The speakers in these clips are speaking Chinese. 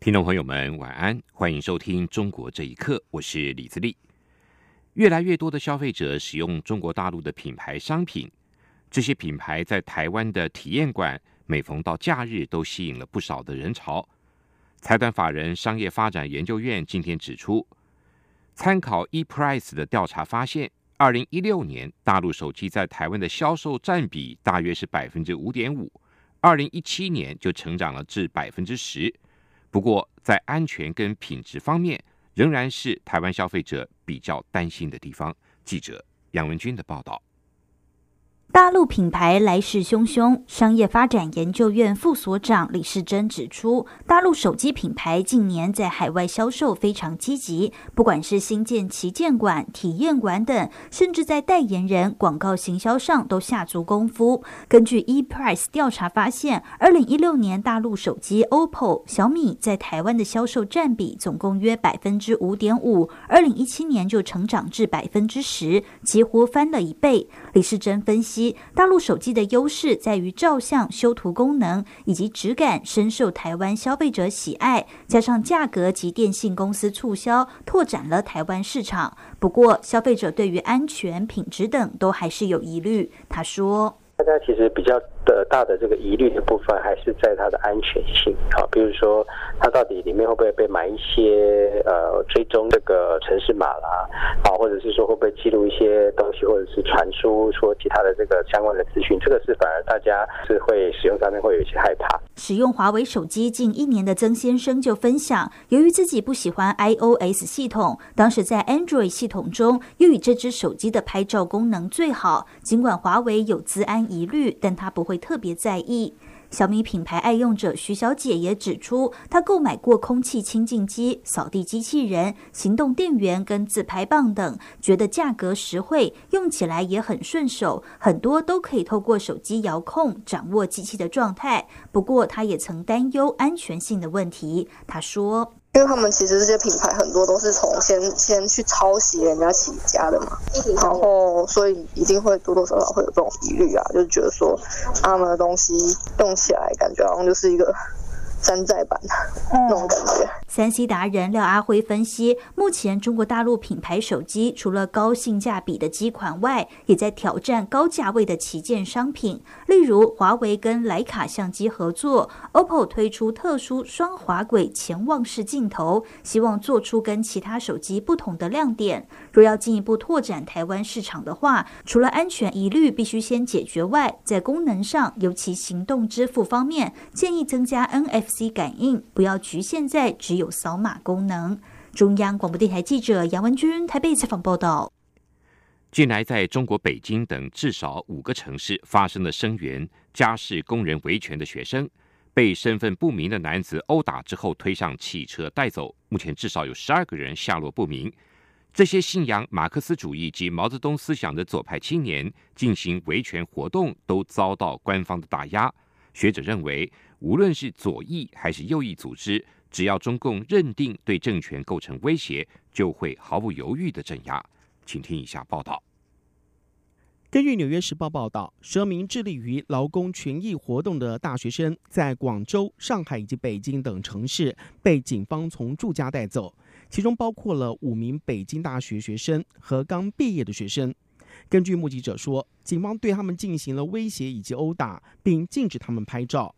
听众朋友们，晚安，欢迎收听《中国这一刻》，我是李自立。越来越多的消费者使用中国大陆的品牌商品，这些品牌在台湾的体验馆，每逢到假日都吸引了不少的人潮。财团法人商业发展研究院今天指出，参考 ePrice 的调查发现，二零一六年大陆手机在台湾的销售占比大约是百分之五点五，二零一七年就成长了至百分之十。不过，在安全跟品质方面，仍然是台湾消费者比较担心的地方。记者杨文军的报道。大陆品牌来势汹汹，商业发展研究院副所长李世珍指出，大陆手机品牌近年在海外销售非常积极，不管是新建旗舰馆、体验馆等，甚至在代言人、广告行销上都下足功夫。根据 ePrice 调查发现，二零一六年大陆手机 OPPO、小米在台湾的销售占比总共约百分之五点五，二零一七年就成长至百分之十，几乎翻了一倍。李世珍分析。大陆手机的优势在于照相、修图功能以及质感，深受台湾消费者喜爱。加上价格及电信公司促销，拓展了台湾市场。不过，消费者对于安全、品质等都还是有疑虑。他说：“家其实比较。”的大的这个疑虑的部分还是在它的安全性啊，比如说它到底里面会不会被买一些呃追踪这个城市码啦啊，或者是说会不会记录一些东西，或者是传输说其他的这个相关的资讯，这个是反而大家是会使用上面会有一些害怕。使用华为手机近一年的曾先生就分享，由于自己不喜欢 iOS 系统，当时在 Android 系统中又以这只手机的拍照功能最好，尽管华为有资安疑疑虑，但他不会。特别在意小米品牌爱用者徐小姐也指出，她购买过空气清净机、扫地机器人、行动电源跟自拍棒等，觉得价格实惠，用起来也很顺手，很多都可以透过手机遥控掌握机器的状态。不过，她也曾担忧安全性的问题。她说。因为他们其实这些品牌很多都是从先先去抄袭人家起家的嘛，然后所以一定会多多少少会有这种疑虑啊，就是觉得说他们的东西用起来感觉好像就是一个。山寨版的那种感觉。三 C 达人廖阿辉分析，目前中国大陆品牌手机除了高性价比的机款外，也在挑战高价位的旗舰商品。例如，华为跟徕卡相机合作，OPPO 推出特殊双滑轨潜望式镜头，希望做出跟其他手机不同的亮点。若要进一步拓展台湾市场的话，除了安全疑虑必须先解决外，在功能上，尤其行动支付方面，建议增加 NFC 感应，不要局限在只有扫码功能。中央广播电台记者杨文君台北采访报道。近来，在中国北京等至少五个城市发生的声援家事工人维权的学生，被身份不明的男子殴打之后推上汽车带走。目前至少有十二个人下落不明。这些信仰马克思主义及毛泽东思想的左派青年进行维权活动，都遭到官方的打压。学者认为，无论是左翼还是右翼组织，只要中共认定对政权构成威胁，就会毫不犹豫的镇压。请听以下报道。根据《纽约时报》报道，十名致力于劳工权益活动的大学生，在广州、上海以及北京等城市被警方从住家带走。其中包括了五名北京大学学生和刚毕业的学生。根据目击者说，警方对他们进行了威胁以及殴打，并禁止他们拍照。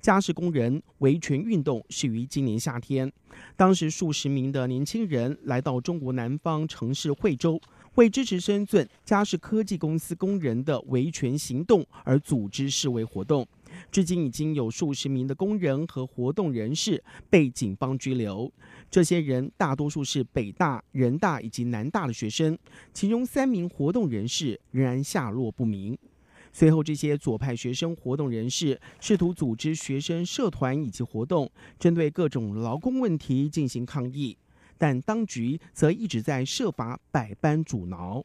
家事工人维权运动始于今年夏天，当时数十名的年轻人来到中国南方城市惠州，为支持深圳家事科技公司工人的维权行动而组织示威活动。至今已经有数十名的工人和活动人士被警方拘留。这些人大多数是北大、人大以及南大的学生，其中三名活动人士仍然下落不明。随后，这些左派学生活动人士试图组织学生社团以及活动，针对各种劳工问题进行抗议。但当局则一直在设法百般阻挠。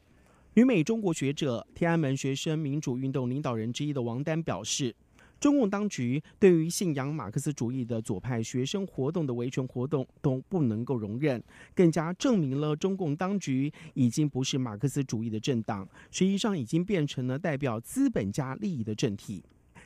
旅美中国学者、天安门学生民主运动领导人之一的王丹表示。中共当局对于信仰马克思主义的左派学生活动的维权活动都不能够容忍，更加证明了中共当局已经不是马克思主义的政党，实际上已经变成了代表资本家利益的政体。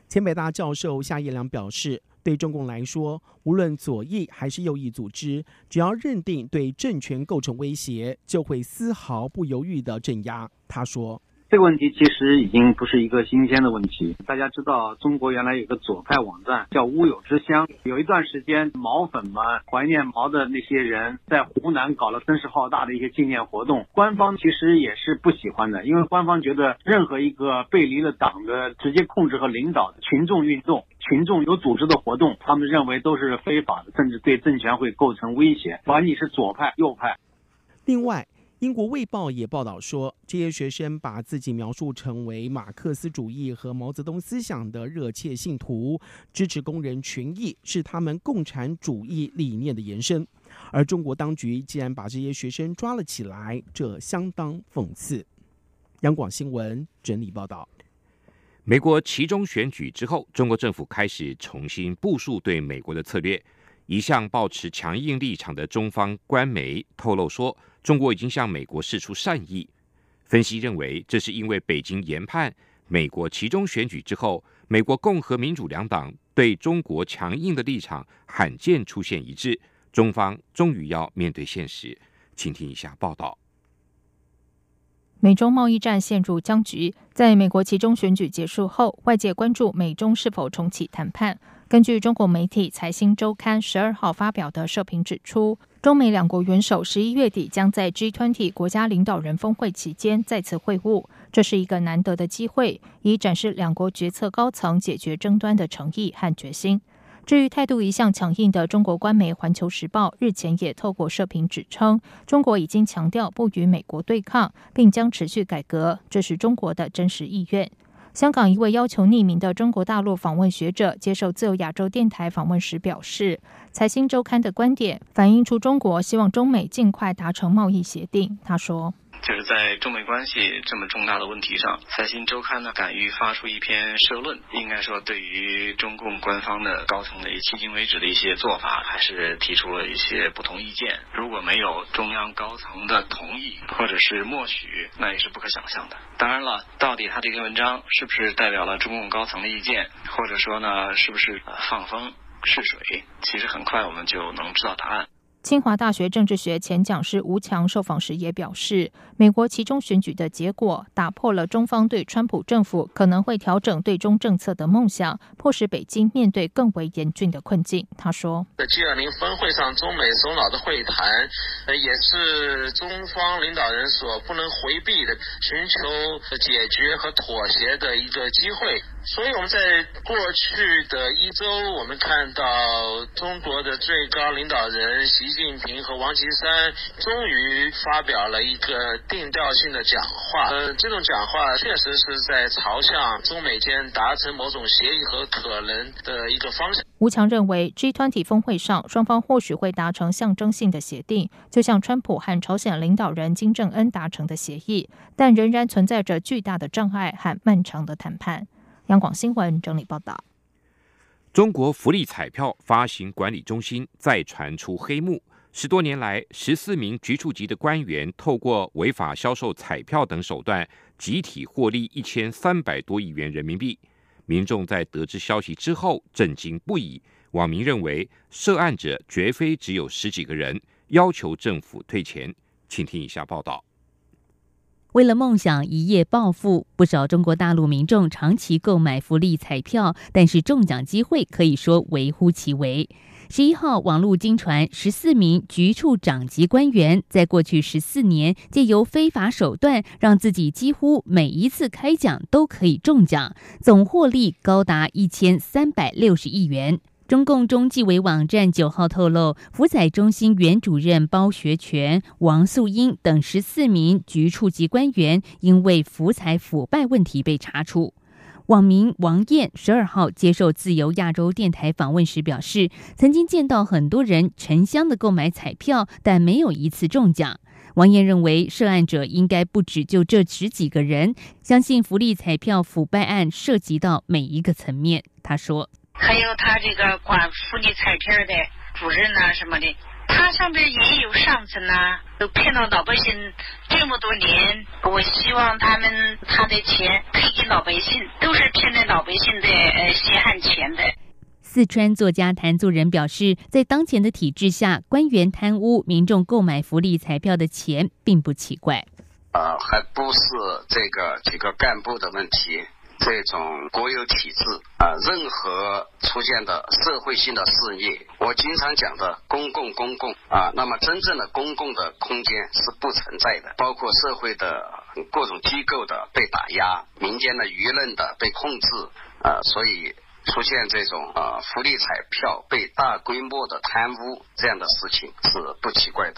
前北大教授夏叶良表示，对中共来说，无论左翼还是右翼组织，只要认定对政权构成威胁，就会丝毫不犹豫地镇压。他说。这个问题其实已经不是一个新鲜的问题。大家知道，中国原来有个左派网站叫“乌有之乡”。有一段时间，毛粉们怀念毛的那些人在湖南搞了声势浩大的一些纪念活动。官方其实也是不喜欢的，因为官方觉得任何一个背离了党的直接控制和领导的群众运动、群众有组织的活动，他们认为都是非法的，甚至对政权会构成威胁。管你是左派、右派。另外。英国《卫报》也报道说，这些学生把自己描述成为马克思主义和毛泽东思想的热切信徒，支持工人权益是他们共产主义理念的延伸。而中国当局竟然把这些学生抓了起来，这相当讽刺。央广新闻整理报道：美国其中选举之后，中国政府开始重新部署对美国的策略。一向保持强硬立场的中方官媒透露说。中国已经向美国示出善意，分析认为，这是因为北京研判美国其中选举之后，美国共和民主两党对中国强硬的立场罕见出现一致，中方终于要面对现实。请听一下报道：美中贸易战陷入僵局，在美国其中选举结束后，外界关注美中是否重启谈判。根据中国媒体《财新周刊》十二号发表的社评指出。中美两国元首十一月底将在 G20 国家领导人峰会期间再次会晤，这是一个难得的机会，以展示两国决策高层解决争端的诚意和决心。至于态度一向强硬的中国官媒《环球时报》日前也透过社评指称，中国已经强调不与美国对抗，并将持续改革，这是中国的真实意愿。香港一位要求匿名的中国大陆访问学者接受自由亚洲电台访问时表示，《财新周刊》的观点反映出中国希望中美尽快达成贸易协定。他说。就是在中美关系这么重大的问题上，财新周刊呢敢于发出一篇社论，应该说对于中共官方的高层的迄今为止的一些做法，还是提出了一些不同意见。如果没有中央高层的同意或者是默许，那也是不可想象的。当然了，到底他这篇文章是不是代表了中共高层的意见，或者说呢是不是放风试水，其实很快我们就能知道答案。清华大学政治学前讲师吴强受访时也表示，美国其中选举的结果打破了中方对川普政府可能会调整对中政策的梦想，迫使北京面对更为严峻的困境。他说，在 G20 峰会上，中美首脑的会谈，呃，也是中方领导人所不能回避的，寻求解决和妥协的一个机会。所以我们在过去的一周，我们看到中国的最高领导人习近平和王岐山终于发表了一个定调性的讲话。呃，这种讲话确实是在朝向中美间达成某种协议和可能的一个方向。吴强认为，G20 峰会上，双方或许会达成象征性的协定，就像川普和朝鲜领导人金正恩达成的协议，但仍然存在着巨大的障碍和漫长的谈判。央广新闻整理报道：中国福利彩票发行管理中心再传出黑幕，十多年来，十四名局处级的官员透过违法销售彩票等手段，集体获利一千三百多亿元人民币。民众在得知消息之后震惊不已，网民认为涉案者绝非只有十几个人，要求政府退钱。请听以下报道。为了梦想一夜暴富，不少中国大陆民众长期购买福利彩票，但是中奖机会可以说微乎其微。十一号，网络经传，十四名局处长级官员在过去十四年，借由非法手段，让自己几乎每一次开奖都可以中奖，总获利高达一千三百六十亿元。中共中纪委网站九号透露，福彩中心原主任包学全、王素英等十四名局处级官员，因为福彩腐败问题被查处。网民王燕十二号接受自由亚洲电台访问时表示，曾经见到很多人沉箱的购买彩票，但没有一次中奖。王燕认为，涉案者应该不止就这十几个人，相信福利彩票腐败案涉及到每一个层面。他说：“还有他这个管福利彩票的主任呐什么的，他上边也有上层呐，都骗到老百姓这么多年。我希望他们他的钱退给老百姓，都是骗了老百姓的呃血汗钱的。”四川作家谭作人表示，在当前的体制下，官员贪污，民众购买福利彩票的钱并不奇怪。啊，还不是这个几个干部的问题，这种国有体制啊，任何出现的社会性的事业，我经常讲的公共公共啊，那么真正的公共的空间是不存在的，包括社会的各种机构的被打压，民间的舆论的被控制啊，所以。出现这种呃福利彩票被大规模的贪污这样的事情是不奇怪的。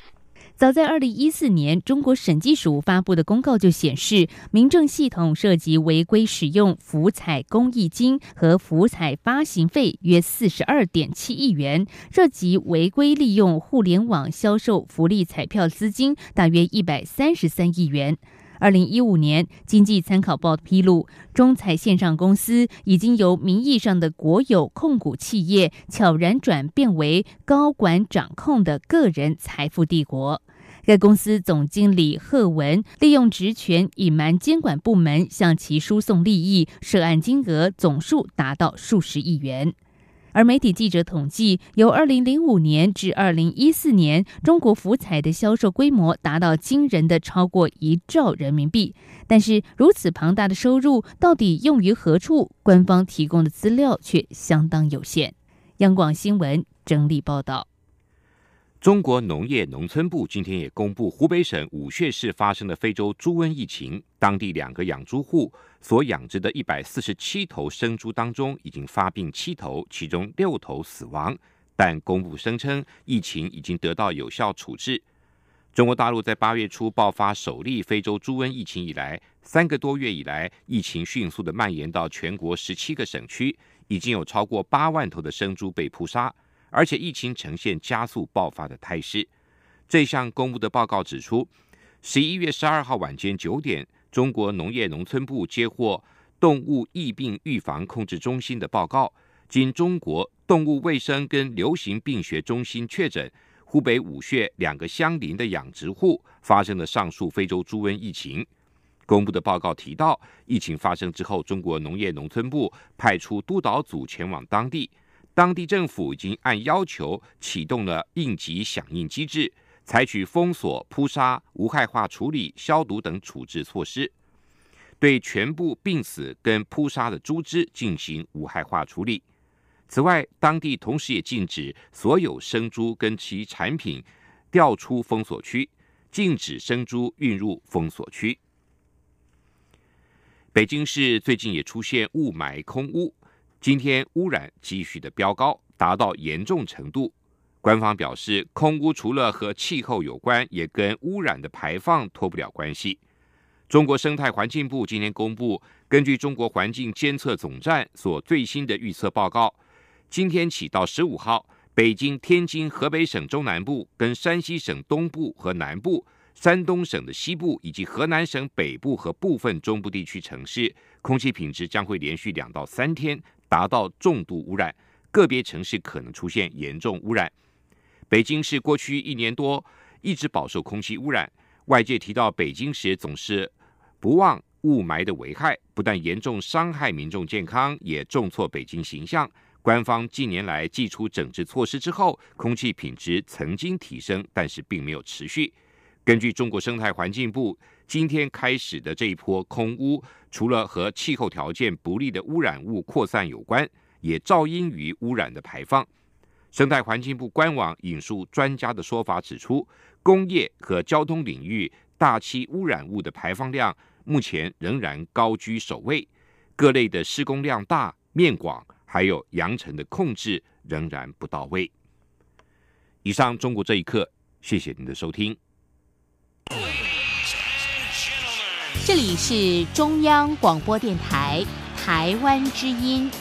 早在二零一四年，中国审计署发布的公告就显示，民政系统涉及违规使用福彩公益金和福彩发行费约四十二点七亿元，涉及违规利用互联网销售福利彩票资金大约一百三十三亿元。二零一五年，经济参考报披露，中彩线上公司已经由名义上的国有控股企业，悄然转变为高管掌控的个人财富帝国。该公司总经理贺文利用职权隐瞒监管部门向其输送利益，涉案金额总数达到数十亿元。而媒体记者统计，由二零零五年至二零一四年，中国福彩的销售规模达到惊人的超过一兆人民币。但是，如此庞大的收入到底用于何处？官方提供的资料却相当有限。央广新闻整理报道。中国农业农村部今天也公布，湖北省武穴市发生的非洲猪瘟疫情，当地两个养猪户所养殖的一百四十七头生猪当中，已经发病七头，其中六头死亡。但公布声称，疫情已经得到有效处置。中国大陆在八月初爆发首例非洲猪瘟疫情以来，三个多月以来，疫情迅速的蔓延到全国十七个省区，已经有超过八万头的生猪被扑杀。而且疫情呈现加速爆发的态势。这项公布的报告指出，十一月十二号晚间九点，中国农业农村部接获动物疫病预防控制中心的报告，经中国动物卫生跟流行病学中心确诊，湖北武穴两个相邻的养殖户发生了上述非洲猪瘟疫情。公布的报告提到，疫情发生之后，中国农业农村部派出督导组前往当地。当地政府已经按要求启动了应急响应机制，采取封锁、扑杀、无害化处理、消毒等处置措施，对全部病死跟扑杀的猪只进行无害化处理。此外，当地同时也禁止所有生猪跟其产品调出封锁区，禁止生猪运入封锁区。北京市最近也出现雾霾空污。今天污染继续的飙高，达到严重程度。官方表示，空污除了和气候有关，也跟污染的排放脱不了关系。中国生态环境部今天公布，根据中国环境监测总站所最新的预测报告，今天起到十五号，北京、天津、河北省中南部、跟山西省东部和南部、山东省的西部以及河南省北部和部分中部地区城市，空气品质将会连续两到三天。达到重度污染，个别城市可能出现严重污染。北京市过去一年多一直饱受空气污染，外界提到北京时总是不忘雾霾的危害，不但严重伤害民众健康，也重挫北京形象。官方近年来祭出整治措施之后，空气品质曾经提升，但是并没有持续。根据中国生态环境部今天开始的这一波空污，除了和气候条件不利的污染物扩散有关，也噪音于污染的排放。生态环境部官网引述专家的说法指出，工业和交通领域大气污染物的排放量目前仍然高居首位，各类的施工量大、面广，还有扬尘的控制仍然不到位。以上，中国这一刻，谢谢您的收听。这里是中央广播电台。台湾之音。